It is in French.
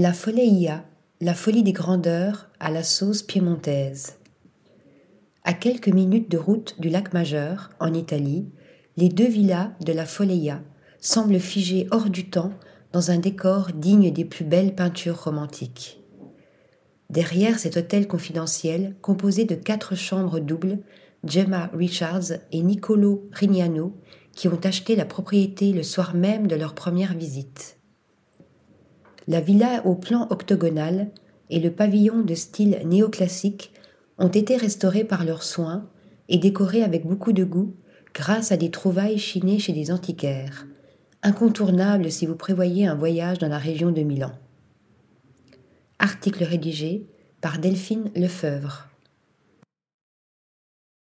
La Folleia, la folie des grandeurs à la sauce piémontaise. À quelques minutes de route du lac Majeur, en Italie, les deux villas de la Folleia semblent figées hors du temps dans un décor digne des plus belles peintures romantiques. Derrière cet hôtel confidentiel, composé de quatre chambres doubles, Gemma Richards et Nicolo Rignano, qui ont acheté la propriété le soir même de leur première visite. La villa au plan octogonal et le pavillon de style néoclassique ont été restaurés par leurs soins et décorés avec beaucoup de goût grâce à des trouvailles chinées chez des antiquaires, incontournables si vous prévoyez un voyage dans la région de Milan. Article rédigé par Delphine Lefeuvre.